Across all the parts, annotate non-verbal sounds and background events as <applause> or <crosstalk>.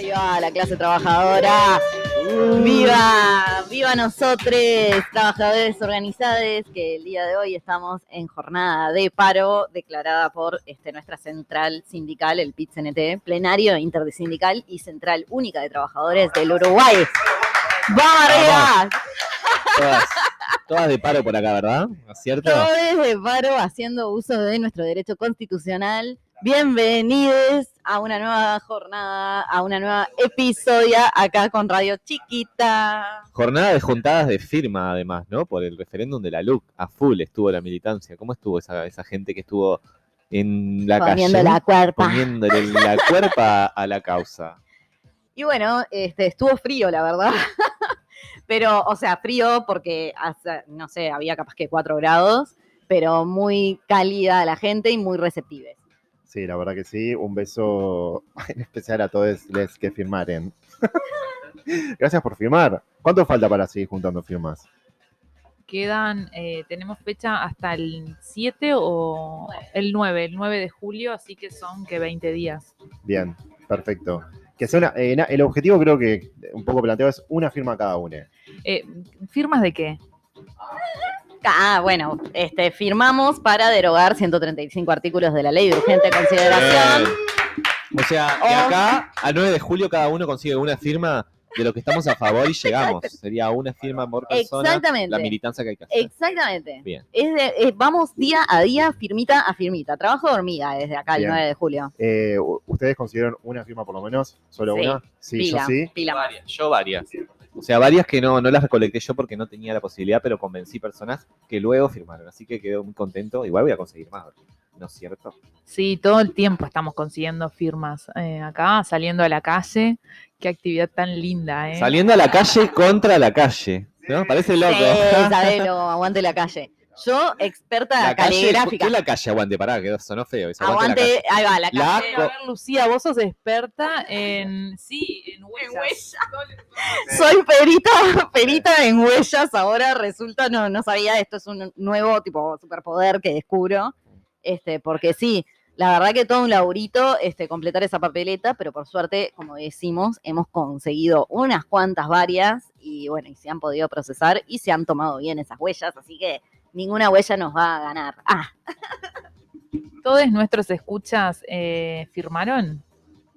Arriba la clase trabajadora. ¡Viva! ¡Viva nosotros, trabajadores organizados! Que el día de hoy estamos en jornada de paro declarada por este, nuestra central sindical, el PIT-CNT, plenario intersindical y central única de trabajadores del Uruguay. ¡Vamos arriba! Todas, todas de paro por acá, ¿verdad? ¿Cierto? Todos de paro haciendo uso de nuestro derecho constitucional. Bienvenidos a una nueva jornada, a una nueva episodia acá con Radio Chiquita. Jornada de juntadas de firma, además, ¿no? Por el referéndum de la LUC. A full estuvo la militancia. ¿Cómo estuvo esa, esa gente que estuvo en la Poniendo calle? la cuerpa. Poniéndole la cuerpa a la causa. Y bueno, este, estuvo frío, la verdad. <laughs> pero, o sea, frío porque, no sé, había capaz que 4 grados, pero muy cálida la gente y muy receptiva. Sí, la verdad que sí. Un beso <laughs> en especial a todos los que firmaren. <laughs> Gracias por firmar. ¿Cuánto falta para seguir juntando firmas? Quedan, eh, tenemos fecha hasta el 7 o el 9, el 9 de julio, así que son que 20 días. Bien, perfecto. Que sea una- eh, el objetivo creo que un poco planteado es una firma cada uno. Eh, ¿Firmas de qué? Ah, bueno, este, firmamos para derogar 135 artículos de la ley de urgente consideración. Bien. O sea, de Oh. acá al 9 de julio cada uno consigue una firma de lo que estamos a favor y llegamos. Sería una firma por persona. Exactamente. La militancia que hay que hacer. Exactamente. Bien. Es de- es- vamos día a día, firmita a firmita. Trabajo de hormiga desde acá el Bien. 9 de julio. Eh, ¿Ustedes consideran una firma por lo menos? ¿Solo Sí, una? Sí, pila, yo sí. pila. Varias, yo varias. O sea, varias que no, no las recolecté yo porque no tenía la posibilidad, pero convencí personas que luego firmaron. Así que quedé muy contento. Igual voy a conseguir más, ¿no es cierto? Sí, todo el tiempo estamos consiguiendo firmas eh, acá, saliendo a la calle. Qué actividad tan linda, ¿eh? Saliendo a la calle contra la calle. ¿No? Parece loco. Sí, <laughs> aguante la calle. Yo, experta La calle, caligráfica. ¿Qué la calle? Aguante, pará, que sonó feo. eso, aguante. Aguante, ahí va, la calle. A ver, Lucía, vos sos experta en. Sí, en huellas. Soy perita, perita en huellas. Ahora resulta, no, no sabía, esto es un nuevo tipo superpoder que descubro. Este, porque sí, la verdad que todo un laburito este, completar esa papeleta, pero por suerte, como decimos, hemos conseguido unas cuantas varias y bueno, y se han podido procesar y se han tomado bien esas huellas, así que ninguna huella nos va a ganar. Ah, <laughs> ¿Todos nuestros escuchas eh, firmaron?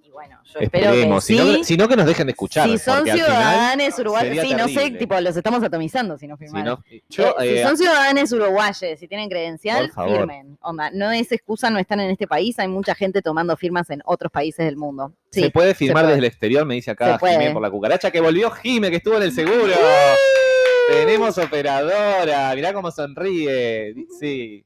y bueno, yo espero que. Si, sí. no, si no, que nos dejen de escuchar. si son ciudadanos uruguayos, sí, no sé, tipo, los estamos atomizando si no si firmaron. no- yo, Eh, eh, si son ciudadanos uruguayos, si tienen credencial, firmen. Onda, no es excusa no están en este país, hay mucha gente tomando firmas en otros países del mundo. Sí. se puede firmar puede. desde el exterior, me dice acá Se puede. Jimé por la cucaracha, que volvió Jime, que estuvo en el seguro. Tenemos operadora, mirá cómo sonríe. Sí.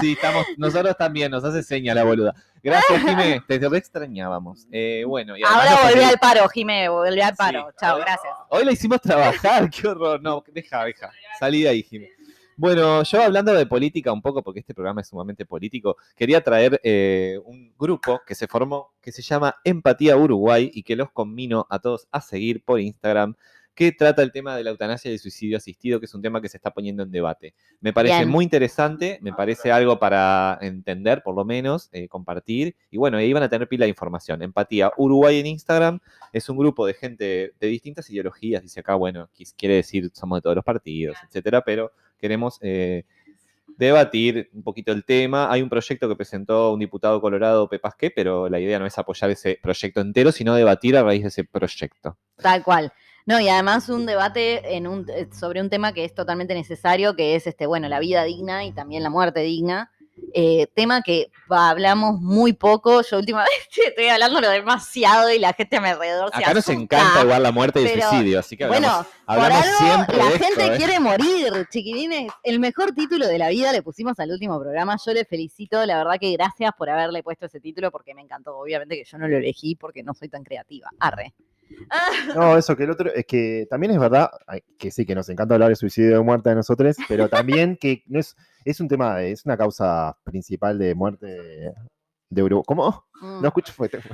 Sí, estamos, nosotros también, nos hace seña la boluda. Gracias, Jime, te extrañábamos. Eh, bueno, y Ahora volví al paro, Jimé, volví al paro. Sí. Chao, gracias. Hoy la hicimos trabajar, <laughs> qué horror. No, deja, deja. Salí de ahí, Jimmy. Bueno, yo hablando de política un poco, porque este programa es sumamente político, quería traer eh, un grupo que se formó, que se llama Empatía Uruguay y que los conmino a todos a seguir por Instagram, que trata el tema de la eutanasia y el suicidio asistido, que es un tema que se está poniendo en debate. Me parece Bien. muy interesante, me parece algo para entender, por lo menos, eh, compartir. Y bueno, ahí van a tener pila de información. Empatía Uruguay en Instagram es un grupo de gente de distintas ideologías. Dice acá, bueno, quiere decir somos de todos los partidos, etcétera, pero queremos eh, debatir un poquito el tema. Hay un proyecto que presentó un diputado colorado, Pepasqué, pero la idea no es apoyar ese proyecto entero, sino debatir a raíz de ese proyecto. Tal cual. No, y además un debate en un, eh, sobre un tema que es totalmente necesario, que es este, bueno, la vida digna y también la muerte digna. Eh, tema que hablamos muy poco. Yo últimamente <laughs> estoy hablando demasiado y la gente a mi alrededor se Acá nos asusta. encanta igual la muerte y el suicidio, así que hablamos, Bueno, hablamos por algo siempre la de esto, gente ¿eh? quiere morir, chiquilines. El mejor título de la vida le pusimos al último programa. Yo le felicito, la verdad que gracias por haberle puesto ese título porque me encantó. Obviamente que yo no lo elegí porque no soy tan creativa. Arre. <laughs> No, eso que el otro, es que también es verdad, que sí, que nos encanta hablar de suicidio de muerte de nosotros, pero también que no es, es un tema, es una causa principal de muerte de Uruguay. ¿Cómo? Mm. No escucho fuerte. <laughs>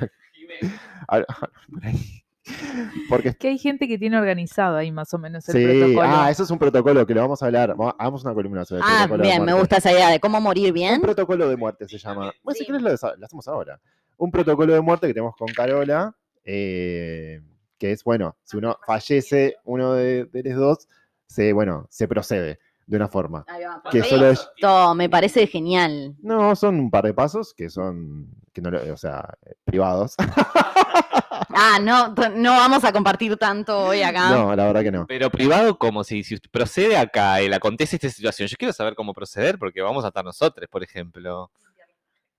Porque Que hay gente que tiene organizado ahí más o menos el sí, protocolo. ah, eso es un protocolo que lo vamos a hablar. Hagamos una columna sobre el Ah, protocolo de bien, me gusta esa idea de cómo morir bien. Un protocolo de muerte se llama. Bueno, si Sí. quieres lo, lo hacemos ahora. Un protocolo de muerte que tenemos con Carola. Eh, que es, bueno, si uno fallece uno de, de los dos, se, bueno, se procede de una forma. Que solo es- perfecto, me parece genial. No, son un par de pasos que son, que no, o sea, eh, privados. <laughs> Ah, no, no vamos a compartir tanto hoy acá. No, la verdad que no. Pero privado, como si, si usted procede acá, él acontece esta situación. Yo quiero saber cómo proceder, porque vamos a estar nosotros, por ejemplo.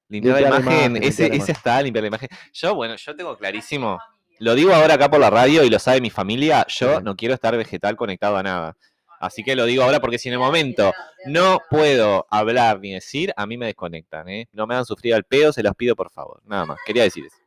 Limpiar, Limpiar la la imagen, ese, está, limpiar la imagen. Yo, bueno, yo tengo clarísimo. Lo digo ahora acá por la radio y lo sabe mi familia. Yo Sí. no quiero estar vegetal conectado a nada. Así que lo digo ahora porque si en el momento no puedo hablar ni decir, a mí me desconectan, ¿eh? No me hagan sufrir al pedo, se los pido por favor. Nada más, quería decir eso. <laughs>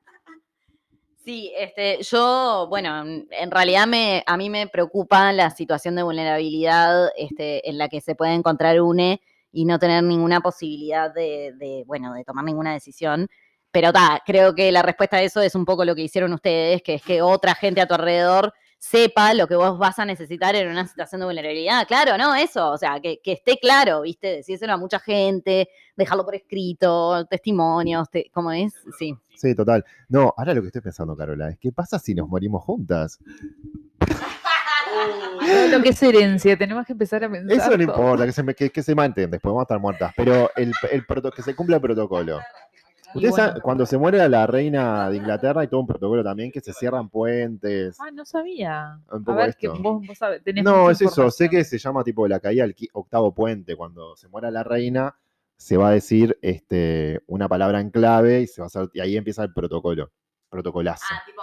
Sí, este, yo, bueno, en realidad me, a mí me preocupa la situación de vulnerabilidad este, en la que se puede encontrar UNE y no tener ninguna posibilidad de, bueno, de tomar ninguna decisión. Pero ta, creo que la respuesta a eso es un poco lo que hicieron ustedes, que es que otra gente a tu alrededor sepa lo que vos vas a necesitar en una situación de vulnerabilidad. Claro, ¿no? Eso, o sea, que, esté claro, ¿viste? Decírselo a mucha gente, dejarlo por escrito, testimonios, te- ¿cómo es? Sí. Sí, total. No, ahora lo que estoy pensando, Carola, es ¿qué pasa si nos morimos juntas? Todo lo que es herencia, tenemos que empezar a pensar. Eso no todo. importa, que se, me- que, que se manten, después vamos a estar muertas. Pero el, el proto- que se cumpla el protocolo. Ustedes bueno. saben, cuando se muere la reina de Inglaterra hay todo un protocolo también, que se cierran puentes. Ah, no sabía. Un A ver, que vos, vos sabés, tenés No, es eso, sé que se llama tipo la caída del octavo puente. Cuando se muera la reina, se va a decir este, una palabra en clave y, se va a hacer- y ahí empieza el protocolo. Protocolazo. Ah, tipo,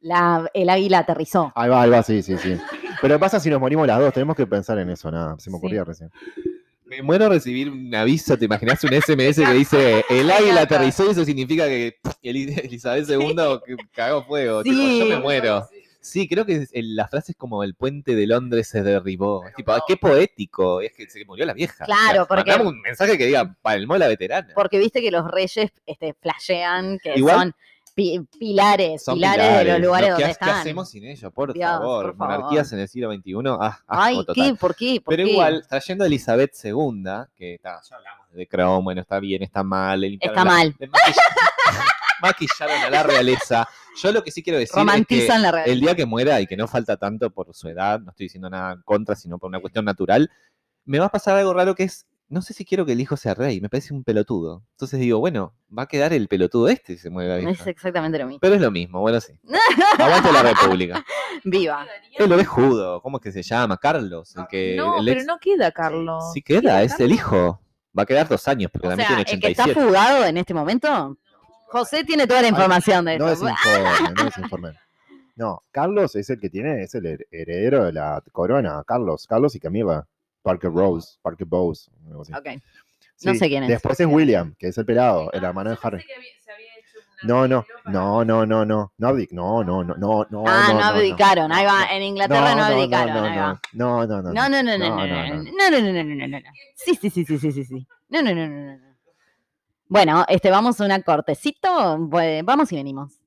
la, el águila aterrizó. Ahí va, ahí va, sí, sí, sí. Pero ¿qué pasa si nos morimos las dos? Tenemos que pensar en eso, nada. Se me Sí. ocurría recién. Me muero a recibir un aviso, ¿te imaginas un SMS que dice el águila aterrizó y eso significa que Eli- Elizabeth II que cagó fuego? Tipo, Sí. yo me muero. Sí, creo que la frase es como el puente de Londres se derribó. Es tipo, "Ay, qué poético. Es que se murió la vieja. Claro, porque- mandame un mensaje que diga, palmó la veterana. Porque viste que los reyes este, flashean que Igual- son pi- pilares, Son pilares, de los lugares ¿no? ¿Qué, donde ha- qué están. hacemos sin ellos? Por Dios, favor. por favor. Monarquías en el siglo XXI. Ah, Ay. ¿qué? ¿Por qué? ¿Por Pero qué? igual, trayendo a Elizabeth II, que está, ya hablamos de Crown, bueno, está bien, está mal. Está la- mal. maquill- <laughs> maquillaron a la realeza. Yo lo que sí quiero decir Romantizan es la que el día que muera y que no falta tanto por su edad, no estoy diciendo nada en contra, sino por una cuestión natural, me va a pasar algo raro que es, no sé si quiero que el hijo sea rey, me parece un pelotudo. Entonces digo, bueno, va a quedar el pelotudo este si se muere la Es vieja. exactamente lo mismo. Pero es lo mismo, bueno, sí. <laughs> Aguante la República. Viva. Es lo de Judo, ¿cómo es que se llama? Carlos, el que... No, el pero no queda, Carlos. Sí queda, es el hijo. Va a quedar dos años, porque O también sea, tiene el que está 87. fugado en este momento, José tiene toda la información de No eso. desinformen, no desinformen. No, Carlos es el que tiene, es el her- heredero de la corona. Carlos, Carlos y Camila. Parker Rose, Parker Bowes. algo así. Ok. no sé quién es. Después es William, que es el pelado, el hermano de Harry. No, no, no, no, no, no. No abdic, no, no, no, no, no. Ah, no, no, abdicaron. Ahí va, en Inglaterra no, no, abdicaron. no, ahí va. no, no, no, No, no, no, no, no, no, no, no, no, no. Sí, sí, sí, sí, sí, sí, sí. No, no, no, no, no, no. Bueno, este, vamos a una cortecito, pues, vamos y venimos.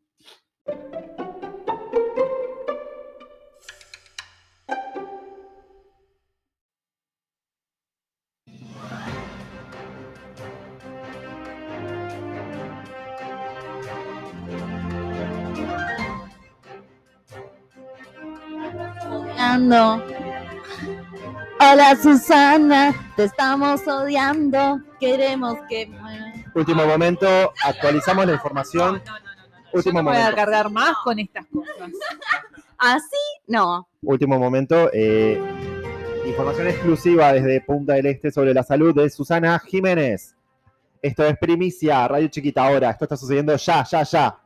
Odiando. Hola Susana, te estamos odiando. Queremos que. Último momento, actualizamos la información. No, no, no. Último Yo no me voy a momento. cargar más con estas cosas. <laughs> ¿Así? No. Último momento, eh, información exclusiva desde Punta del Este sobre la salud de Susana Jiménez. Esto es primicia, Radio Chiquita ahora. Esto está sucediendo ya, ya, ya.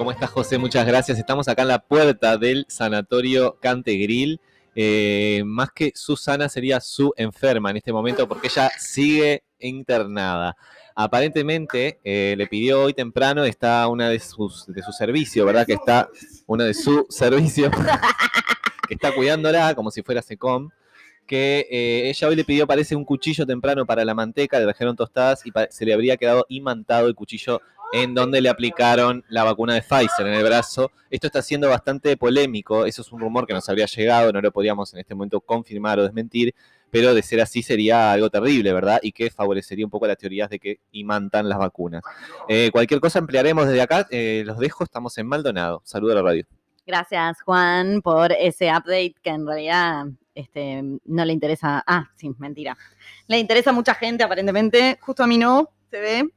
¿Cómo estás, José? Muchas gracias. Estamos acá en la puerta del sanatorio Cantegril. Eh, más que Susana sería su enferma en este momento porque ella sigue internada. Aparentemente eh, le pidió hoy temprano, está una de sus de su servicio, ¿verdad? Que está una de su servicio, <laughs> que está cuidándola como si fuera SECOM. Que eh, ella hoy le pidió, parece, un cuchillo temprano para la manteca, le trajeron tostadas y se le habría quedado imantado el cuchillo en donde le aplicaron la vacuna de Pfizer en el brazo. Esto está siendo bastante polémico, eso es un rumor que nos habría llegado, no lo podíamos en este momento confirmar o desmentir, pero de ser así sería algo terrible, ¿verdad? Y que favorecería un poco las teorías de que imantan las vacunas. Eh, cualquier cosa emplearemos desde acá, eh, los dejo, estamos en Maldonado. Saludo a la radio. Gracias, Juan, por ese update que en realidad este, no le interesa. Ah, sí, mentira. Le interesa a mucha gente, aparentemente. Justo a mí no, se ve.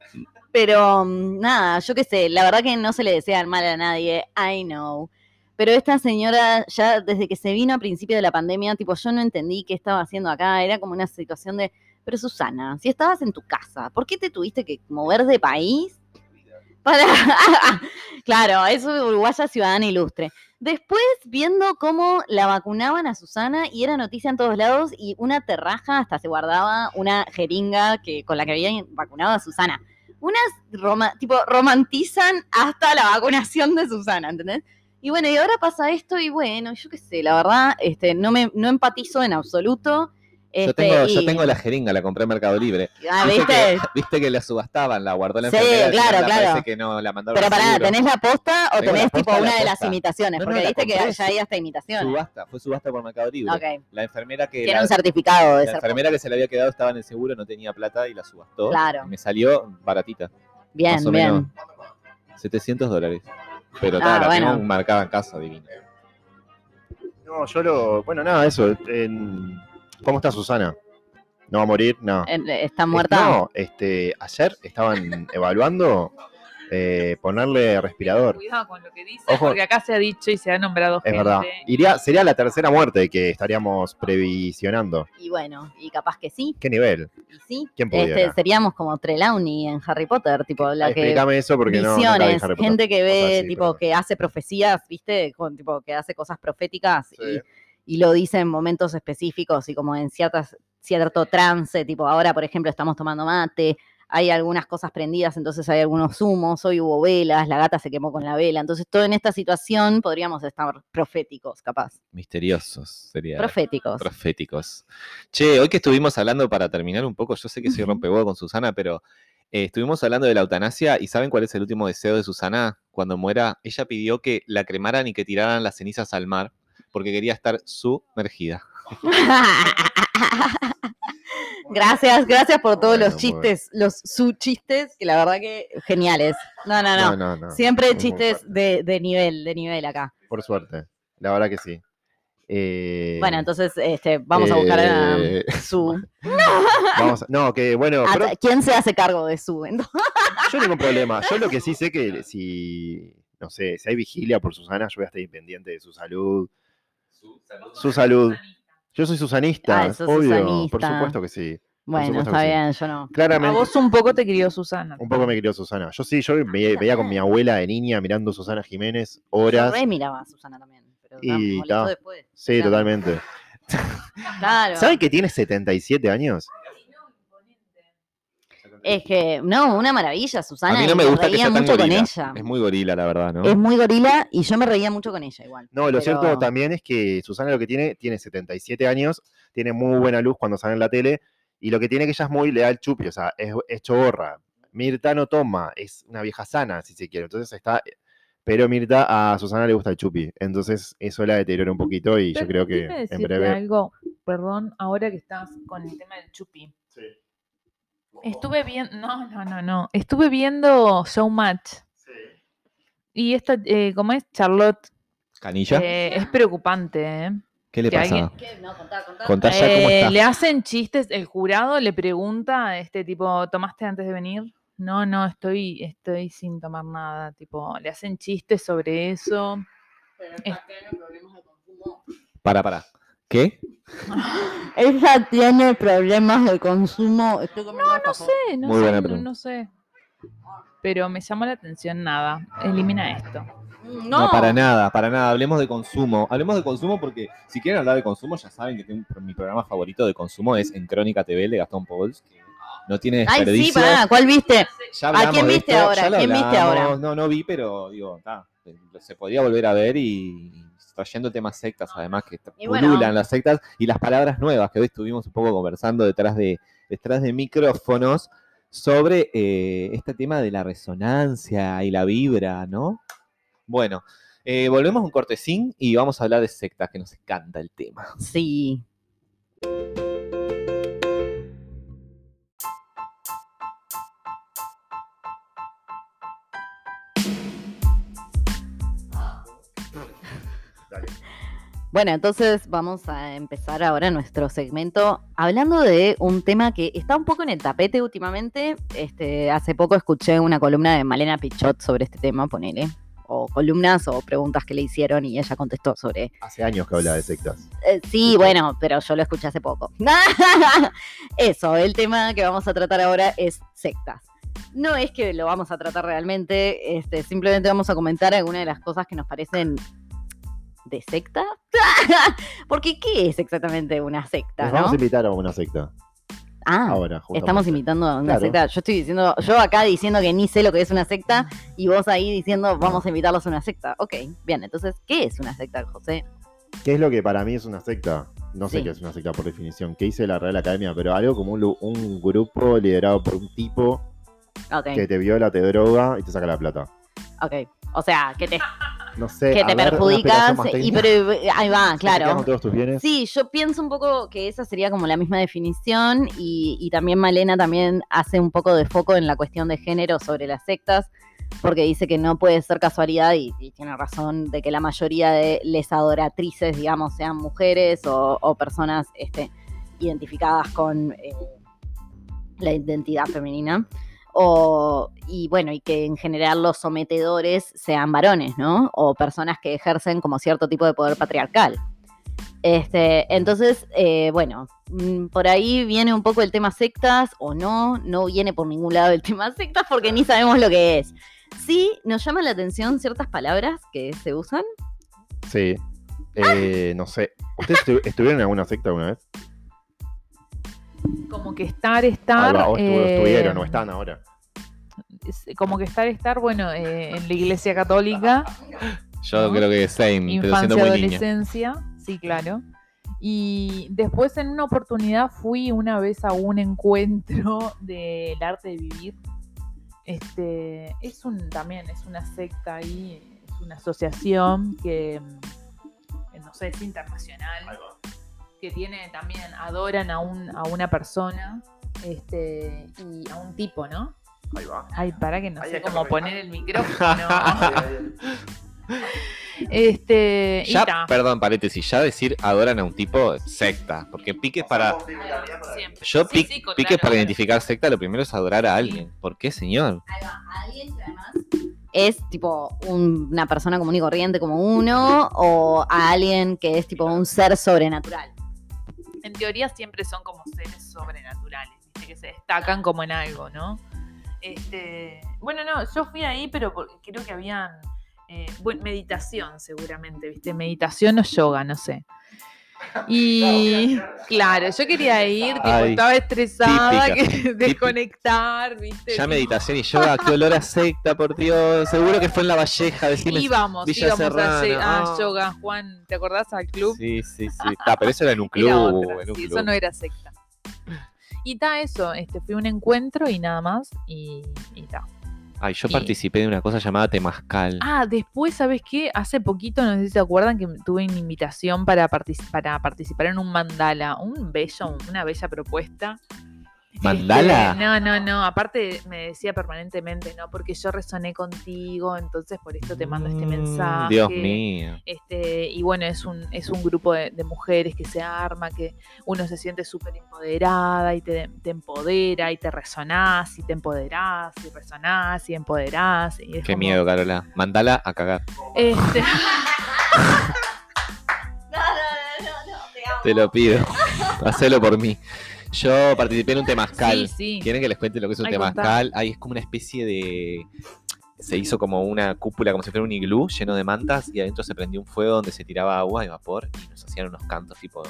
Pero mm, nada, yo qué sé, la verdad que no se le desea el mal a nadie, I know. Pero esta señora, ya desde que se vino a principio de la pandemia, tipo, yo no entendí qué estaba haciendo acá. Era como una situación de. Pero Susana, si estabas en tu casa, ¿por qué te tuviste que mover de país? Para. <laughs> claro, es uruguaya ciudadana ilustre. Después, viendo cómo la vacunaban a Susana y era noticia en todos lados y una terraja hasta se guardaba una jeringa que, con la que habían vacunado a Susana. Unas, roma- tipo, romantizan hasta la vacunación de Susana, ¿entendés? Y bueno, y ahora pasa esto y bueno, yo qué sé, la verdad, este, no me no empatizo en absoluto. Yo Este, tengo, yo y- tengo la jeringa, la compré en Mercado Libre. Ah, Viste ¿viste? que, viste que la subastaban, la guardó la Sí, claro, la claro. Parece que no la mandaron Pero pará. ¿tenés la posta o tenés tipo posta, una de las imitaciones? No, Porque viste que ya hay hasta imitaciones. Subasta, fue subasta por Mercado Libre. Ok. La enfermera que Tiene la, un certificado de la enfermera que se le había quedado estaba en el seguro, no tenía plata y la subastó. Claro. Y me salió baratita, Bien, más o bien. menos. 700 dólares. Pero Ah, ta, la bueno. tengo marcada en casa, divina. No, yo lo. Bueno, nada, eso. en- ¿Cómo está Susana? ¿No va a morir? No. Eh, ¿Está muerta? No, este, ayer estaban <laughs> evaluando eh, ponerle respirador. Cuidado con lo que dice, Ojo. porque acá se ha dicho y se ha nombrado Es gente. verdad. Iría, sería la tercera muerte que estaríamos previsionando. Y bueno, y capaz que sí. ¿Qué nivel? Y sí. ¿Quién pudiera? Este, seríamos como Trelawney en Harry Potter, tipo la que Explícame eso porque no, Harry Potter. gente que O ve, sea, sí, tipo, pero- que hace profecías, ¿viste? Con, tipo, que hace cosas proféticas Sí. y, y lo dice en momentos específicos y como en ciertas, cierto trance, tipo, ahora, por ejemplo, estamos tomando mate, hay algunas cosas prendidas, entonces hay algunos humos, hoy hubo velas, la gata se quemó con la vela, entonces todo en esta situación podríamos estar proféticos, capaz. Misteriosos sería. Proféticos. proféticos. Che, hoy que estuvimos hablando, para terminar un poco, yo sé que soy rompehuevo con Susana, pero eh, estuvimos hablando de la eutanasia y ¿saben cuál es el último deseo de Susana cuando muera? Ella pidió que la cremaran y que tiraran las cenizas al mar porque quería estar sumergida. <laughs> gracias, gracias por todos Bueno, los chistes, los su chistes, que la verdad que geniales. No, no, no. no, no. Siempre chistes de, de nivel, de nivel acá. Por suerte. La verdad que sí. Eh, Bueno, entonces este, vamos a buscar a eh, su. <laughs> vamos a- no, que bueno, a- pero ¿Quién se hace cargo de su? Entonces, <laughs> yo ningún problema. Yo lo que sí sé que si, no sé, si hay vigilia por Susana, yo voy a estar pendiente de su salud. Su salud. Yo soy susanista, Ah, obvio. Por supuesto que sí. bueno, está sí. bien, yo no. A Claramente. vos un poco te crió Susana. Un poco me crió Susana. Yo sí, yo veía, veía con mi abuela de niña mirando Susana Jiménez Yo horas. re miraba a Susana también. Pero Y ta. después. Sí, Claro. totalmente. Claro. <laughs> ¿Saben que tiene 77 años? Es que, no, una maravilla, Susana. a mí y no me gusta que reía sea tan mucho con ella. Es muy gorila, la verdad, ¿no? Es muy gorila y yo me reía mucho con ella igual. No, lo Pero- cierto también es que Susana lo que tiene, tiene 77 años, tiene muy buena luz cuando sale en la tele, y lo que tiene que ella es muy leal al chupi, o sea, es, es choborra. Mirta no toma, es una vieja sana, si se quiere. Entonces está. Pero Mirta a Susana le gusta el chupi. Entonces eso la deteriora un poquito y yo creo que en breve. algo, perdón, ahora que estás con el tema del chupi. Estuve viendo, no, no, no, no. Estuve viendo Showmatch. Y esta, eh, como es Charlotte, ¿Canilla? eh, es preocupante, ¿eh? ¿Qué le que pasa? alguien- ¿Qué? No, contá, contá. Contá ya cómo Eh, está. le hacen chistes, el jurado le pregunta a este tipo, ¿tomaste antes de venir? No, no, estoy, estoy sin tomar nada. Tipo, le hacen chistes sobre eso. Es- Para, para. ¿Qué? Ella tiene problemas de consumo. Estoy comiendo No sé, no Muy sé, buena no- pregunta. no sé. Pero me llamó la atención nada. Elimina esto. No, No, para nada, para nada. Hablemos de consumo. Hablemos de consumo porque si quieren hablar de consumo, ya saben que tengo mi programa favorito de consumo es En Crónica TV de Gastón Pauls, que no tiene Ay, desperdicio. sí, pará, ¿cuál viste? Ya hablamos quién de viste esto, ahora? ya lo ¿Quién viste hablamos. ahora? No, no vi, pero digo, ta, se podría volver a ver y trayendo temas sectas, además que Y pululan bueno. las sectas y las palabras nuevas que hoy estuvimos un poco conversando detrás de, detrás de micrófonos sobre eh, este tema de la resonancia y la vibra, ¿no? Bueno, eh, volvemos a un cortecín y vamos a hablar de sectas, que nos encanta el tema. Sí. Bueno, entonces vamos a empezar ahora nuestro segmento hablando de un tema que está un poco en el tapete últimamente. Este, hace poco escuché una columna de Malena Pichot sobre este tema, ponele. O columnas o preguntas que le hicieron y ella contestó sobre. Hace años que habla de sectas. Eh, sí, bueno, pero yo lo escuché hace poco. <laughs> Eso, el tema que vamos a tratar ahora es sectas. No es que lo vamos a tratar realmente, este, simplemente vamos a comentar algunas de las cosas que nos parecen de secta. <laughs> Porque, ¿qué es exactamente una secta? Nos ¿no? vamos a invitar a una secta. Ah, Ahora, estamos invitando a una Claro. secta. Yo estoy diciendo, yo acá diciendo que ni sé lo que es una secta y vos ahí diciendo vamos a invitarlos a una secta. Ok, bien, entonces, ¿qué es una secta, José? ¿Qué es lo que para mí es una secta? No sé Sí. qué es una secta por definición. ¿Qué dice la Real Academia? Pero algo como un, grupo liderado por un tipo que te viola, te droga y te saca la plata. ok. O sea, que te, No sé. que te ver, perjudicas y pero, ahí va, ¿Se quedan claro. con todos tus bienes? Sí, yo pienso un poco que esa sería como la misma definición y, y también Malena también hace un poco de foco en la cuestión de género sobre las sectas, porque dice que no puede ser casualidad y, y tiene razón de que la mayoría de les adoratrices, digamos, sean mujeres o, o personas este, identificadas con eh, la identidad femenina. O, y bueno, y que en general los sometedores sean varones, ¿no? O personas que ejercen como cierto tipo de poder patriarcal. Este, entonces, eh, bueno, mm, por ahí viene un poco el tema sectas o no, no viene por ningún lado el <laughs> tema sectas porque ni sabemos lo que es. Sí, nos llama la atención ciertas palabras que se usan. Sí. Eh, no sé. ¿Ustedes estu- estuvieron en alguna secta alguna vez? Como que estar, estar. va, o estu- eh, estuvieron o están ahora. es- Como que estar, estar, bueno, eh, en la iglesia católica, Yo ¿no? creo que same, pero siendo infancia, muy niña. adolescencia, sí, claro. Y después en una oportunidad fui una vez a un encuentro <laughs> del arte de vivir. Este, es un también, es una secta ahí, es una asociación que mm, no sé, es internacional. Que tiene también, adoran a un, a una persona, este, y a un tipo, ¿no? Ahí va. Ay, para que no Ahí sé cómo poner el micrófono. <laughs> Este, y Ya, ta. perdón, paréntesis, ya decir adoran a un tipo secta, porque piques para. Siempre. Yo Sí, pic- sí, claro, piques para claro. identificar secta, lo primero es adorar a alguien. ¿Por qué, señor? alguien que además es tipo un- una persona común y corriente como uno o a alguien que es tipo un ser sobrenatural. En teoría siempre son como seres sobrenaturales, ¿viste? que se destacan como en algo, ¿no? Este, bueno, no, yo fui ahí, pero creo que habían eh, meditación seguramente, ¿viste? Meditación o yoga, no sé. <laughs> Y claro, yo quería ir, tipo, Ay, estaba estresada, típica, <laughs> que desconectar, ¿viste? Ya meditación y yoga, qué olor a secta, por Dios. Seguro que fue en la Valleja, decime. Íbamos, Villa íbamos ye- a ah. yoga, Juan, ¿te acordás al club? Sí, sí, sí. Ah, pero eso era en un club. Era otra, en un sí, club. eso no era secta. Y está eso, este, fui a un encuentro y nada más, y, y ta. Ay, yo participé de una cosa llamada Temazcal. Ah, después, ¿sabes qué? Hace poquito, no sé si se acuerdan, que tuve una invitación para, partici- para participar en un mandala, un bello, una bella propuesta. ¿Mandala? Este, no, no, no. Aparte me decía permanentemente, no, porque yo resoné contigo, entonces por esto te mando este Mm, mensaje. Dios mío. Este, y bueno, es un, es un grupo de, de mujeres que se arma, que uno se siente súper empoderada y te, te empodera y te resonás y te empoderás y resonás y empoderás. Y es Qué como- miedo, Carola. Mandala a cagar. Este, <laughs> <laughs> Te lo pido. <laughs> Hacelo por mí. Yo participé en un temazcal. sí, sí. ¿Quieren que les cuente lo que es un Ay, temazcal? Ay, es como una especie de. Se hizo como una cúpula, como si fuera un iglú lleno de mantas, y adentro se prendió un fuego donde se tiraba agua y vapor, y nos hacían unos cantos tipo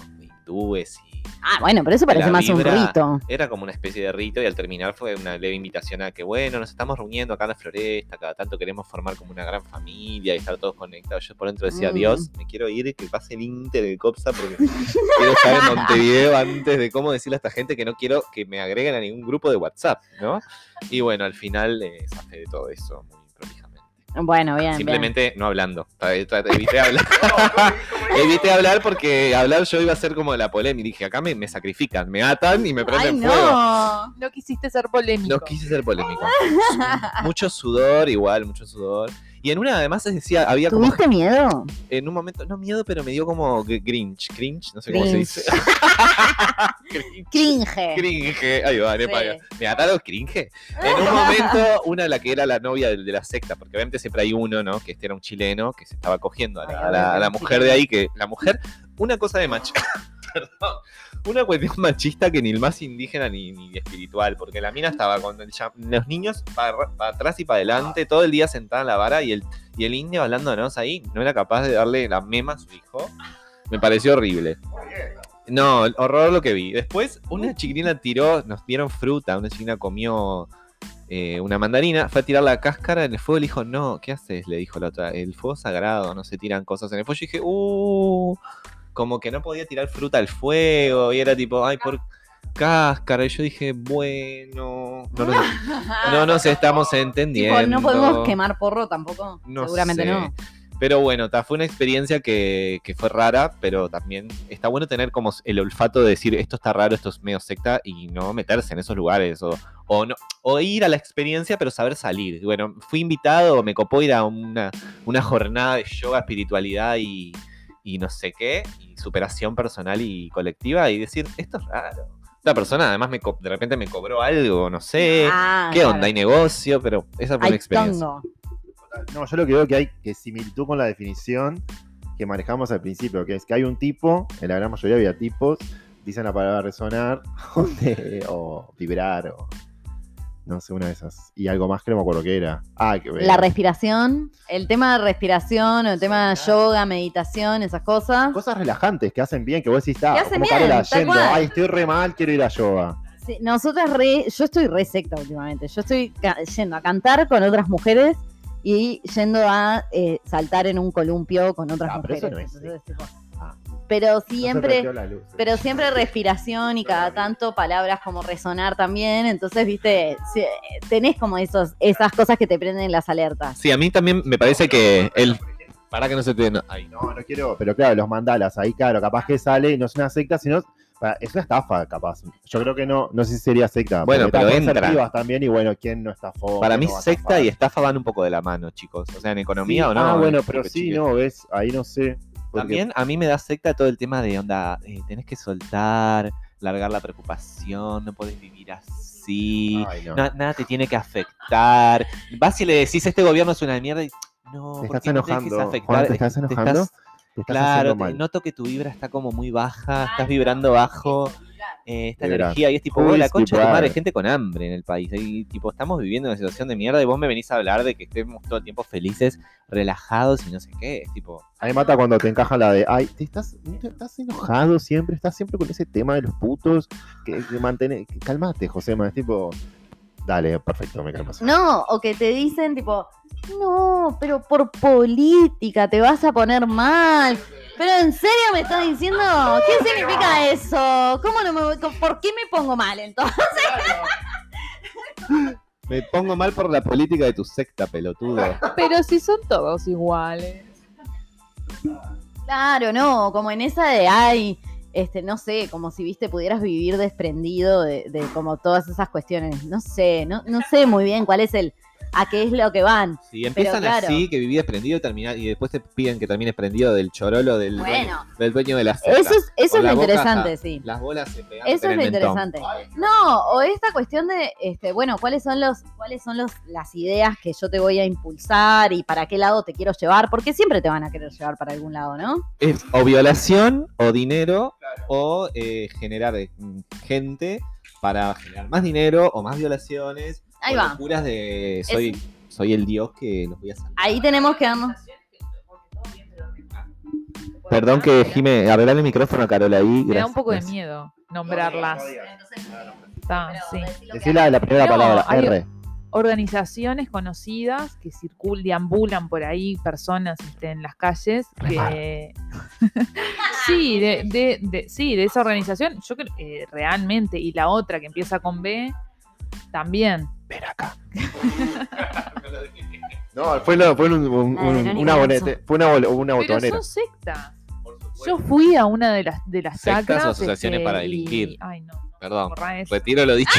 hindúes y Ah, bueno, pero eso parece más un rito. Era como una especie de rito y al terminar fue una leve invitación a que, bueno, nos estamos reuniendo acá en la floresta, cada tanto queremos formar como una gran familia y estar todos conectados. Yo por dentro decía, Mm. Dios, me quiero ir, que pase el Inter, el COPSA, porque quiero estar en Montevideo antes de cómo decirle a esta gente que no quiero que me agreguen a ningún grupo de WhatsApp, ¿no? Y bueno, al final eh, de todo eso muy prolijamente. Bueno, bien. bien. Simplemente no hablando. Tra- Evité <laughs> hablar. Evité hablar porque hablar yo iba a ser como la polémica. Dije, acá me, me sacrifican, me atan y me Ay, prenden fuego. no. No quisiste ser polémico. No quise ser polémico. mucho sudor, igual, mucho sudor. Y en una además decía, había como ¿Tuviste miedo? en un momento, no miedo, pero me dio como gr- grinch, cringe, no sé cómo se dice. <laughs> Cringe. Cringe. Cringe, ahí va, Sí. paga. Me ataron cringe. En un momento, una la que era la novia de, de la secta, porque obviamente siempre hay uno, ¿no? Que este era un chileno que se estaba cogiendo a la, Ay, a obvio la- que a la era un mujer de ahí, que la mujer, una cosa de macho. <laughs> Perdón. Una cuestión machista que ni el más indígena ni, ni espiritual, porque la mina estaba con el los niños para atrás y para adelante, todo el día sentada en la vara y el, y el indio hablándonos ahí, no era capaz de darle la mema a su hijo. Me pareció horrible. No, horror lo que vi. Después, una chiquilina tiró, nos dieron fruta, una chiquilina comió eh, una mandarina, fue a tirar la cáscara en el fuego y le dijo, no, ¿qué haces? Le dijo la otra, el fuego sagrado, no se tiran cosas en el fuego. Yo dije, uh, como que no podía tirar fruta al fuego y era tipo, ay, por cáscara. Y yo dije, bueno, no nos, <laughs> no nos estamos entendiendo. Tipo, no podemos quemar porro tampoco. No Seguramente sé. no. Pero bueno, ta, fue una experiencia que, que fue rara, pero también está bueno tener como el olfato de decir esto está raro, esto es medio secta y no meterse en esos lugares o, o, no, o ir a la experiencia pero saber salir. Bueno, fui invitado, me copó ir a una, una jornada de yoga, espiritualidad y, y no sé qué, y superación personal y colectiva y decir esto es raro. Esta persona además me de repente me cobró algo, no sé. Ah, ¿Qué claro. onda? Hay negocio, pero esa fue una experiencia. tongo. No, yo lo que veo que hay que similitud con la definición que manejamos al principio, que es que hay un tipo, en la gran mayoría había tipos, dicen la palabra resonar <laughs> o, de- o vibrar o no sé, una de esas. Y algo más que no me acuerdo qué era. Ah, que La respiración, el tema de respiración, el tema de yoga, meditación, esas cosas. Cosas relajantes que hacen bien, que vos decís, está, Que bien, yendo, cual. ay, estoy re mal, quiero ir a yoga. Sí, nosotras re, yo estoy re secta últimamente. Yo estoy yendo a cantar con otras mujeres y yendo a eh, saltar en un columpio con otras Ah, pero eso mujeres. no es Entonces, tipo, Ah. pero siempre, pero siempre respiración y cada tanto palabras como resonar también. Entonces, viste, si- tenés como esos, esas cosas que te prenden las alertas. Sí, a mí también me parece que el... Para que no se te... no. No, no quiero, pero claro, los mandalas, ahí claro, capaz que sale y no es una secta, sino es una estafa, capaz. Yo creo que no, no sé si sería secta. Bueno, pero entra. también y bueno, ¿quién no estafó? Para ¿Quién mí no secta y estafa van un poco de la mano, chicos. O sea, en economía Sí, o no. Ah, bueno, pero sí, no, ves, ahí no sé. porque- También a mí me da secta todo el tema de onda, eh, tenés que soltar, largar la preocupación, no podés vivir así, Ay, no. na- nada te tiene que afectar. Vas y le decís, este gobierno es una mierda y no, Te ¿por estás qué no te dejes enojando. Juan, ¿te estás enojando? Estás- Te estás claro, haciendo te- mal. noto que tu vibra está como muy baja, estás vibrando bajo. eh, esta energía y es tipo, "Oh, la concha de madre, gente con hambre en el país. Y tipo, estamos viviendo una situación de mierda y vos me venís a hablar de que estemos todo el tiempo felices, relajados y no sé qué. Es tipo, A mí mata cuando te encaja la de, ay, te estás, te estás enojado siempre, estás siempre con ese tema de los putos, que, que que calmate, Josema, es tipo, dale, perfecto, me calmas. No, o que te dicen tipo, no, pero por política te vas a poner mal. Pero en serio me estás diciendo, ¿qué significa eso? ¿Cómo no me voy, ¿Por qué me pongo mal entonces? me pongo mal por la política de tu secta, pelotudo. Pero si son todos iguales. Claro, no, como en esa de ay, este, no sé, como si viste pudieras vivir desprendido de, de como todas esas cuestiones. No sé, no, no sé muy bien cuál es el, a qué es lo que van. Si empiezan claro. así, que viví desprendido y, termina- y después te piden que termines prendido del chorolo del, dueño, Bueno, del dueño de la secta. eso es, eso es lo interesante, sí. Las bolas se pegan Eso en es lo interesante. No, o esta cuestión de, este, bueno, cuáles son los, cuáles son los, las ideas que yo te voy a impulsar y para qué lado te quiero llevar, porque siempre te van a querer llevar para algún lado, ¿no? Es o violación, o dinero, o eh, generar eh, gente para generar más dinero o más violaciones. Ahí va. locuras de soy, soy el dios que los voy a salvar. Ahí tenemos que darnos. Perdón que Jime, arreglar el micrófono a Carola ahí. Me da un poco de miedo nombrarlas. Está, sí. Decí la, la primera No, palabra, R. Organizaciones conocidas que circul, deambulan por ahí, personas este, en las calles que. sí, de, de- de- sí, de esa organización, yo creo eh, realmente, y la otra que empieza con B, también. Ven acá. <laughs> No, fue, no, fue un, un- un- una bonete, fue una, una Pero botonera. son sectas. Yo fui a una de las de las Sectas o asociaciones este, para y- delinquir. Ay, no. Perdón, retiro lo dicho. <laughs>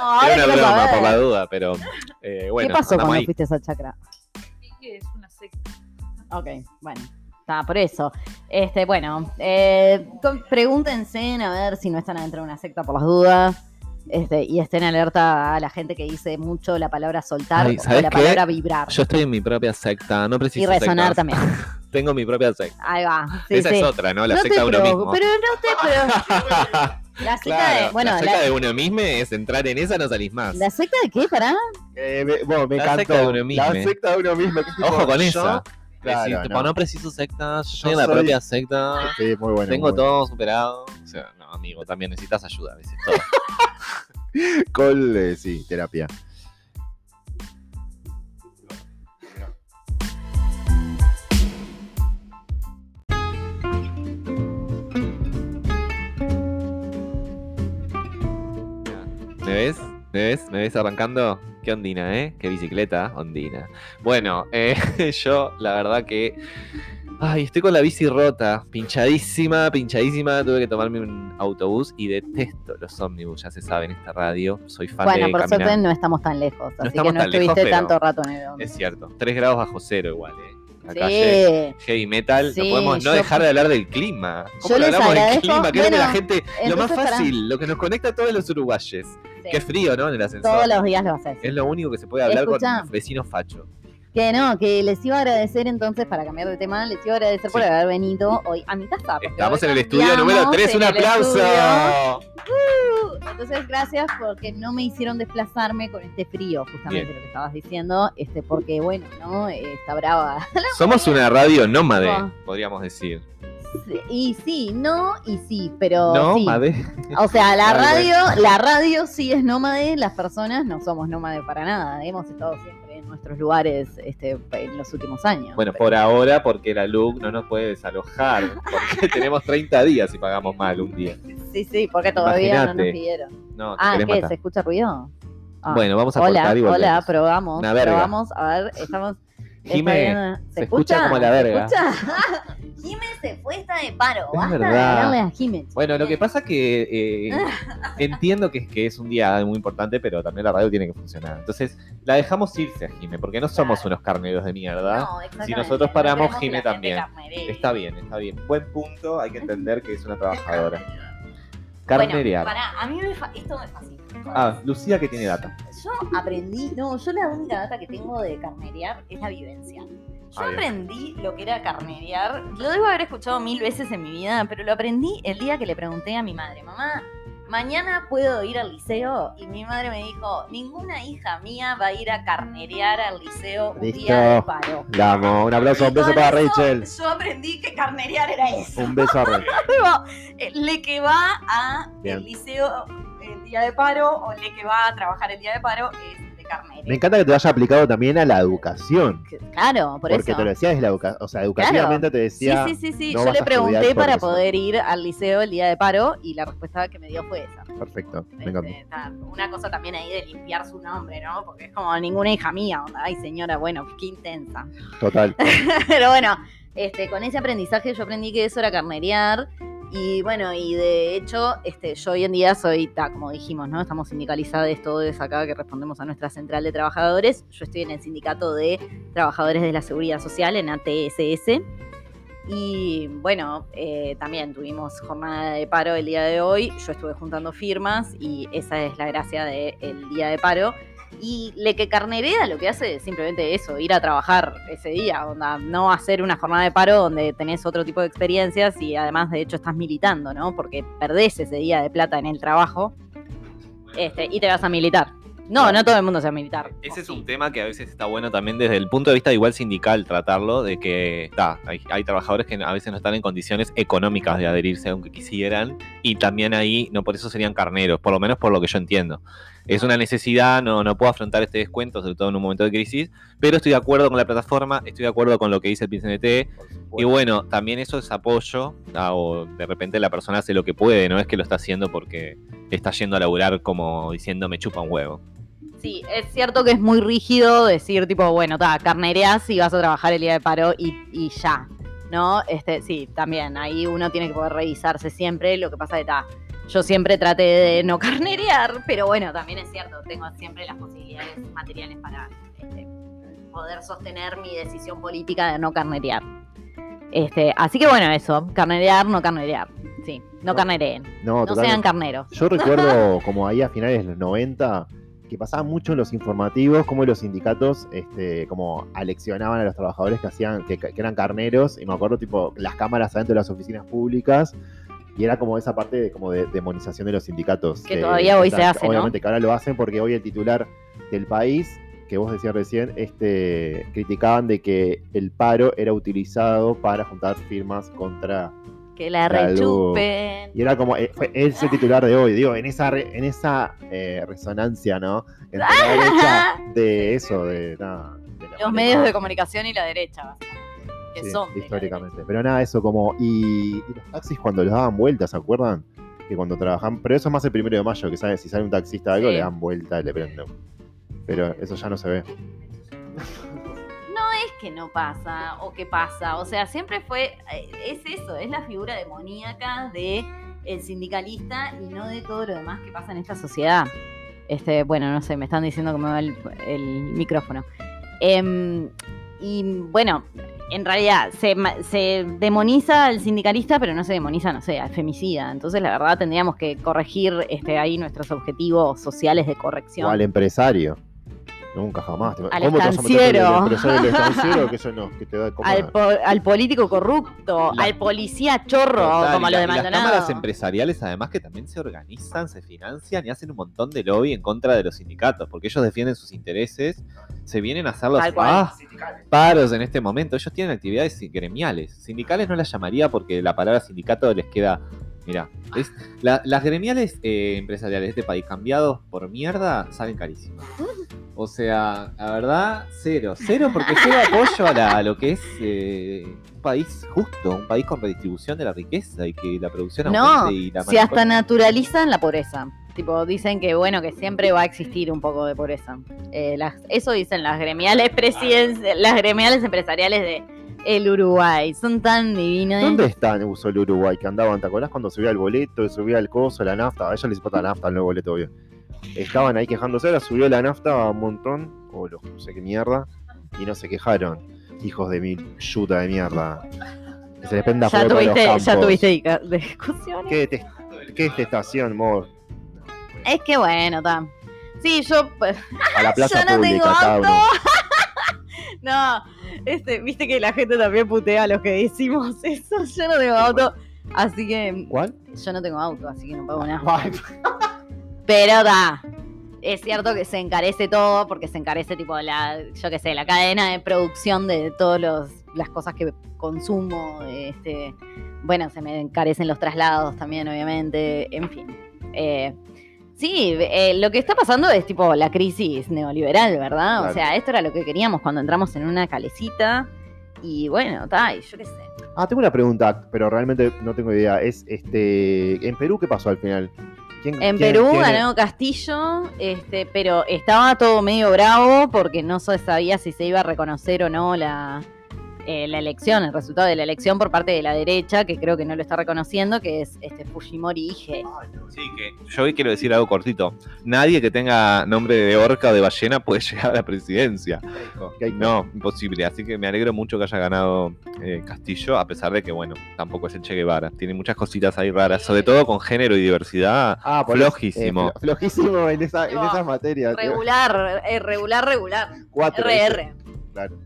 No, ahora Era una broma por la duda, pero eh, bueno, ¿Qué pasó cuando ahí. fuiste a esa chacra? Que es una secta. Ok, bueno. Está, por eso. Este, bueno, eh, pregúntense a ver si no están adentro de una secta por las dudas. Este, y estén alerta a la gente que dice mucho la palabra soltar Ay, o ¿sabes la qué? palabra vibrar. Yo estoy en mi propia secta, no preciso y resonar sectas. también. <laughs> Tengo mi propia secta. Ahí va. Sí, Esa sí. es otra, ¿no? La No secta de uno mismo. Pero no te <laughs> pero La secta Claro, de. Bueno, la la, secta de uno mismo es entrar en esa, no salís más. ¿la secta de qué? Pará. Eh, me- bueno, me La encantó. secta de uno mismo. La secta de uno mismo. que Ojo con yo- esa. Claro, no. no. preciso secta, yo Yo en la soy- propia secta, Sí, muy bueno. tengo muy bueno. todo superado. O sea, no, amigo, también necesitas ayuda, dices todo. <laughs> Con, eh, sí, terapia. ¿Me ves? ¿Me ves? ¿Me ves arrancando? Qué ondina, ¿eh? Qué bicicleta, ondina. Bueno, eh, <laughs> yo la verdad que... Ay, estoy con la bici rota, pinchadísima, pinchadísima. Tuve que tomarme un autobús y detesto los ómnibus, ya se sabe en esta radio. Soy fan Bueno, de por caminar. suerte no estamos tan lejos. así estamos que no lejos, estuviste tanto rato en el Es cierto, 3 grados bajo cero igual, ¿eh? La calle, Sí. heavy metal, Sí, no podemos no yo- dejar de hablar del clima. ¿Cómo Yo no les hablamos del agradezco- clima? Es lo que la bueno, gente... Lo más fácil, lo que nos conecta a todos los uruguayes. Sí. Qué frío, ¿no? En el ascensor. Todos los días lo haces. Es lo único que se puede hablar Escuchá. con vecinos facho. Que no, que les iba a agradecer entonces, para cambiar de tema, les iba a agradecer por Sí. haber venido hoy a mi casa. Estamos en el estudio número 3, en un aplauso. Uh, Entonces, gracias porque no me hicieron desplazarme con este frío, justamente Bien. lo que estabas diciendo, este, porque bueno, ¿no? Está brava. <laughs> Somos una radio nómade, podríamos decir. Y sí, no, y sí, pero sí. Nómade. O sea, la <laughs> radio, la radio sí es nómade, las personas no somos nómade para nada. Hemos estado siempre nuestros lugares este, en los últimos años. Bueno, Pero- por ahora, porque la LUC no nos puede desalojar. Porque <laughs> tenemos 30 días y pagamos mal un día. Sí, sí, porque todavía no nos pidieron. No, Ah, ¿qué? matar. ¿Se escucha ruido? Ah. Bueno, vamos a hola, cortar y hola, volvemos. probamos. Una verga. Probamos, a ver, estamos. Jime, se escucha como la ¿Se verga. escucha? <laughs> <laughs> Jime se fue está de paro. Es Basta de verdad. darle a Jime. Bueno, lo que pasa que eh, <laughs> entiendo que es, que es un día muy importante, pero también la radio tiene que funcionar. Entonces, la dejamos irse a Jime, porque no somos unos carneros de mierda. No, exactamente, nosotros no paramos, queremos que Jime la gente también. carneree. Está bien, está bien. Buen punto, hay que entender que es una trabajadora. Bueno, Carnerear. pará, a mí me fa- esto me fascina. Ah, Lucía que tiene data. Yo aprendí, no, yo la única data que tengo de carnerear es la vivencia. Yo Ah, aprendí lo que era carnerear, lo debo haber escuchado mil veces en mi vida, pero lo aprendí el día que le pregunté a mi madre, mamá, mañana puedo ir al liceo, y mi madre me dijo, ninguna hija mía va a ir a carnerear al liceo un Listo. día de paro. Amo. Un aplauso, un beso para eso Rachel. Yo aprendí que carnerear era eso. Un beso a <laughs> Rachel. Eh, le que va a Bien. el liceo el día de paro o le que va a trabajar el día de paro es de carnero. Me encanta que te haya aplicado también a la educación. Claro, por porque eso. te lo decía desde la educación. O sea, educativamente te Sí, decía. sí, sí, sí. no Yo le pregunté para eso. poder ir al liceo el día de paro y la respuesta que me dio fue esa. Perfecto. Me Este, encanta. una cosa también ahí de limpiar su nombre, ¿no? Porque es como ninguna hija mía. onda, Ay, señora, bueno, qué intensa. Total. <laughs> Pero bueno, este, con ese aprendizaje yo aprendí que eso era carnerear. Y bueno, y de hecho, este, yo hoy en día soy, ta, como dijimos, ¿no? Estamos sindicalizados todos acá que respondemos a nuestra central de trabajadores. Yo estoy en el sindicato de trabajadores de la seguridad social, en ATSS. Y bueno, eh, también tuvimos jornada de paro el día de hoy. Yo estuve juntando firmas y esa es la gracia del día de paro. Y le que carnerea lo que hace es simplemente eso, ir a trabajar ese día, onda, no hacer una jornada de paro donde tenés otro tipo de experiencias y además de hecho estás militando, ¿no? Porque perdés ese día de plata en el trabajo este, y te vas a militar. No, no todo el mundo se va a militar. Ese es ¿O un tema que a veces está bueno también desde el punto de vista igual sindical tratarlo, de que ta, hay, hay trabajadores que a veces no están en condiciones económicas de adherirse aunque quisieran, y también ahí no por eso serían carneros, por lo menos por lo que yo entiendo. Es una necesidad, no, no puedo afrontar este descuento, sobre todo en un momento de crisis, pero estoy de acuerdo con la plataforma, estoy de acuerdo con lo que dice el PCNT, y bueno, también eso es apoyo, ah, o de repente la persona hace lo que puede, no es que lo está haciendo porque está yendo a laburar como diciendo me chupa un huevo. Sí, es cierto que es muy rígido decir, tipo, bueno, ta, carnereás y vas a trabajar el día de paro y, y ya. ¿No? Este, sí, también. Ahí uno tiene que poder revisarse siempre. Lo que pasa que ta, yo siempre traté de no carnerear, pero bueno, también es cierto, tengo siempre las posibilidades materiales para este, poder sostener mi decisión política de no carnerear. Este, así que bueno, eso, carnerear, no carnerear. Sí, no, No. carnereen. No, sean carneros. Yo recuerdo como ahí a finales de los 90 que pasaba mucho en los informativos como los sindicatos este, como aleccionaban a los trabajadores que hacían que, que eran carneros y me acuerdo tipo las cámaras adentro de las oficinas públicas y era como esa parte de, como de demonización de los sindicatos Que todavía hoy se hace, ¿no? obviamente que ahora lo hacen porque hoy el titular del país que vos decías recién este criticaban de que el paro era utilizado para juntar firmas contra Que la rechupen. y era como, eh, fue ese titular de hoy, digo, en esa, re- en esa eh, resonancia, ¿no? Entre la <laughs> derecha de eso, de la Los medios de comunicación y la derecha, básicamente, que Sí, son históricamente. Pero nada, eso como. Y, y los taxis cuando los daban vueltas, ¿se acuerdan? Que cuando trabajan. Pero eso es más el primero de mayo, que sabes, si sale un taxista o algo, Sí. le dan vuelta y le prenden. Pero eso ya no se ve. No es que no pasa o que pasa, o sea, siempre fue, eh, es eso, es la figura demoníaca de el sindicalista y no de todo lo demás que pasa en esta sociedad. Este, bueno, no sé, me están diciendo que me va el, el micrófono. Em, y bueno, en realidad se, se demoniza al sindicalista, pero no se demoniza, no sé, al femicida. Entonces, la verdad, tendríamos que corregir este, ahí nuestros objetivos sociales de corrección. O al empresario. Nunca jamás. te- Al ¿Cómo te vas a meter con el estanciero. <laughs> Que eso no, que te da comer. al, po- al político corrupto, La- al policía chorro, Total, como lo de y las Maldonado. cámaras empresariales, además, que también se organizan, se financian y hacen un montón de lobby en contra de los sindicatos, porque ellos defienden sus intereses, se vienen a hacer los ah, paros en este momento. Ellos tienen actividades gremiales. Sindicales no las llamaría porque la palabra sindicato les queda. Mira, es, la- las gremiales eh, empresariales de este país cambiados por mierda salen carísimas. <laughs> O sea, la verdad, cero. Cero porque lleva <laughs> apoyo a, la- a lo que es eh, un país justo, un país con redistribución de la riqueza y que la producción No, y la Si hasta naturalizan la pobreza. Tipo, dicen que bueno, que siempre va a existir un poco de pobreza. Eh, las- eso dicen las gremiales <laughs> las gremiales empresariales de el Uruguay. Son tan divinas. ¿Dónde están usó el Uruguay? Que andaban, ¿te acordás cuando subía el boleto, subía el coso, la nafta? A ellos les importa la nafta, el nuevo boleto, obvio. Estaban ahí quejándose, ahora subió la nafta un montón, o los no sé qué mierda, y no se quejaron. Hijos de mil yuta de mierda. Que se les prenda Ya fuego todos los tuviste, ya tuviste discusiones. ¿Qué, detest- qué detestación, Mor? Es que bueno, está. Sí, yo pues, A la <laughs> plaza Yo no pública, tengo. <laughs> No, este, viste que la gente también putea a los que decimos <laughs> eso. Yo no tengo auto, así que ¿Cuál? yo no tengo auto, así que no pago nada. Pero da, es cierto que se encarece todo porque se encarece tipo la, yo qué sé, la cadena de producción de todas las cosas que consumo. Este, bueno, se me encarecen los traslados también, obviamente. En fin. Eh, sí, eh, lo que está pasando es tipo la crisis neoliberal, ¿verdad? Claro. O sea, esto era lo que queríamos cuando entramos en una calecita. Y bueno, está, y yo qué sé. Ah, tengo una pregunta, pero realmente no tengo idea. Es este. ¿En Perú qué pasó al final? ¿Quién- En quién- Perú quién- ganó Castillo, este, pero estaba todo medio bravo porque no se sabía si se iba a reconocer o no la, eh, la elección, el resultado de la elección por parte de la derecha, que creo que no lo está reconociendo, que es este Fujimori Ige. Sí, que yo hoy quiero decir algo cortito. Nadie que tenga nombre de orca o de ballena puede <laughs> llegar a la presidencia. No, imposible. Así que me alegro mucho que haya ganado eh, Castillo, a pesar de que, bueno, tampoco es el Che Guevara. Tiene muchas cositas ahí raras, sobre todo con género y diversidad. Ah, Flojísimo. eh, flo- flojísimo en, esa, en esas materias. Regular, eh, regular, regular. Cuatro. RR. Claro.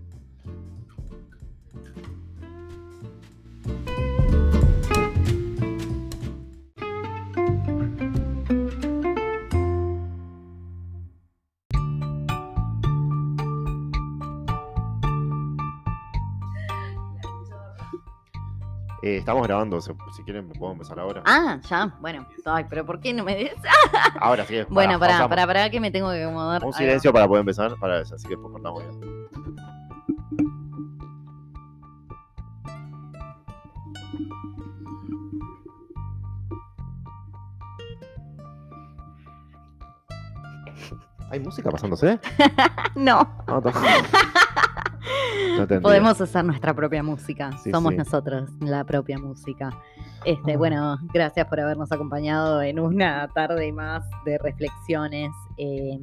Eh, estamos grabando, si, quieren puedo empezar ahora. Ah, ya, bueno. Ay, pero ¿por qué no me des? <laughs> Ahora sí. Bueno, pará, pausamos. pará, pará, que me tengo que acomodar. Un silencio para poder empezar, para así que después cortamos ya. ¿Hay música pasándose? <laughs> No, No, to- no <laughs> podemos hacer nuestra propia música. Sí, Somos sí. nosotros la propia música. Este, Ah. bueno, gracias por habernos acompañado en una tarde más de reflexiones. Eh,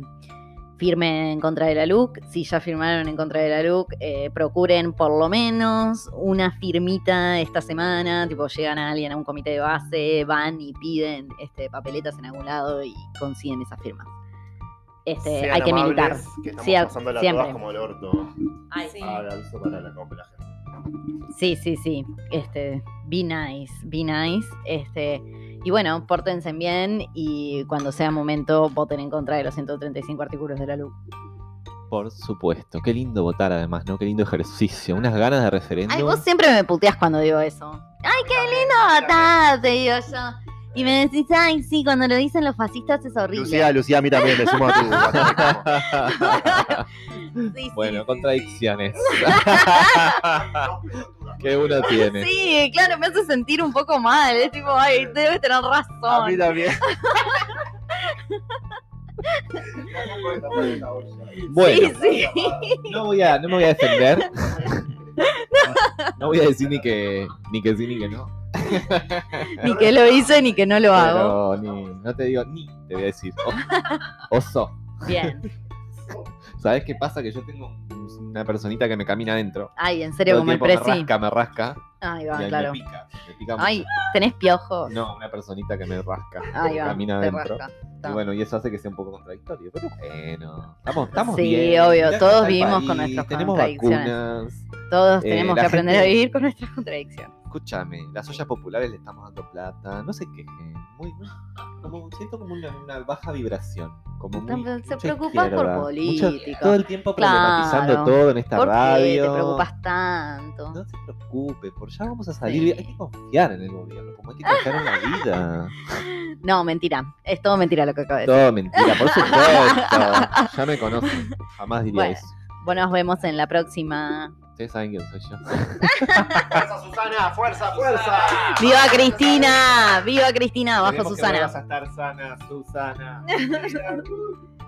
firmen en contra de la LUC. Si ya firmaron en contra de la LUC, eh, procuren por lo menos una firmita esta semana. Tipo, llegan a alguien a un comité de base, van y piden este, papeletas en algún lado y consiguen esas firmas. Este, Sean hay que amables, militar. Que estamos Sí, a- pasándola siempre. todas como el orto. Ay, Sí. Ah, aviso para la compra gente. Sí, sí, sí. Este, be nice, be nice. Este, y bueno, pórtense bien y cuando sea momento voten en contra de los 135 artículos de la luz. Por supuesto. Qué lindo votar además, ¿no? Qué lindo ejercicio. Unas ganas de referéndum. Ay, vos siempre me puteas cuando digo eso. Ay, qué lindo votar, te digo yo. Y me decís, ay, sí, cuando lo dicen los fascistas es horrible. Lucía, Lucía, a mí también me sumo a tu. <laughs> Sí, Bueno, sí, contradicciones. <laughs> que uno tiene. Sí, claro, me hace sentir un poco mal. Es tipo, ay, debe tener A mí razón. también. <laughs> Bueno, Sí, sí. no, voy a, no me voy a defender. No voy a decir ni que, ni que sí ni que no. <laughs> Ni que lo hice ni que no lo hago. Pero ni, no te digo ni, te voy a decir. O- oso. Bien. <laughs> ¿Sabes qué pasa? Que yo tengo una personita que me camina adentro. Ay, en serio, Todo como el tiempo me presi. rasca, me rasca. Ahí y va, ahí claro. me pica. Me pica Ay, mucho. ¿tenés piojos? No, una personita que me rasca. Ahí va, camina te adentro. rasca. Y bueno, y eso hace que sea un poco contradictorio. Pero bueno, estamos, estamos Sí, bien. obvio, todos vivimos con nuestras Tenemos contradicciones. vacunas. Todos Eh, tenemos que aprender a vivir con nuestras contradicciones. Escúchame, las ollas populares le estamos dando plata. No se quejen. Muy, muy- como, siento como una, una baja vibración. Como muy, se preocupan por política. todo el tiempo Claro. problematizando todo en esta ¿Por qué te preocupas tanto? No se preocupe, por ya vamos a salir. Sí. Hay que confiar en el gobierno, como hay que confiar en la vida. <laughs> No, mentira. Es todo mentira lo que acabo de decir. Todo mentira, por supuesto. Ya me conocen. Jamás diría Bueno. eso. Bueno, nos vemos en la próxima. Ustedes saben quién soy yo. ¡Fuerza, Susana! ¡Fuerza, fuerza! ¡Viva Cristina! ¡Viva Cristina! Bajo que Susana. vuelvas a estar sana, Susana. <laughs>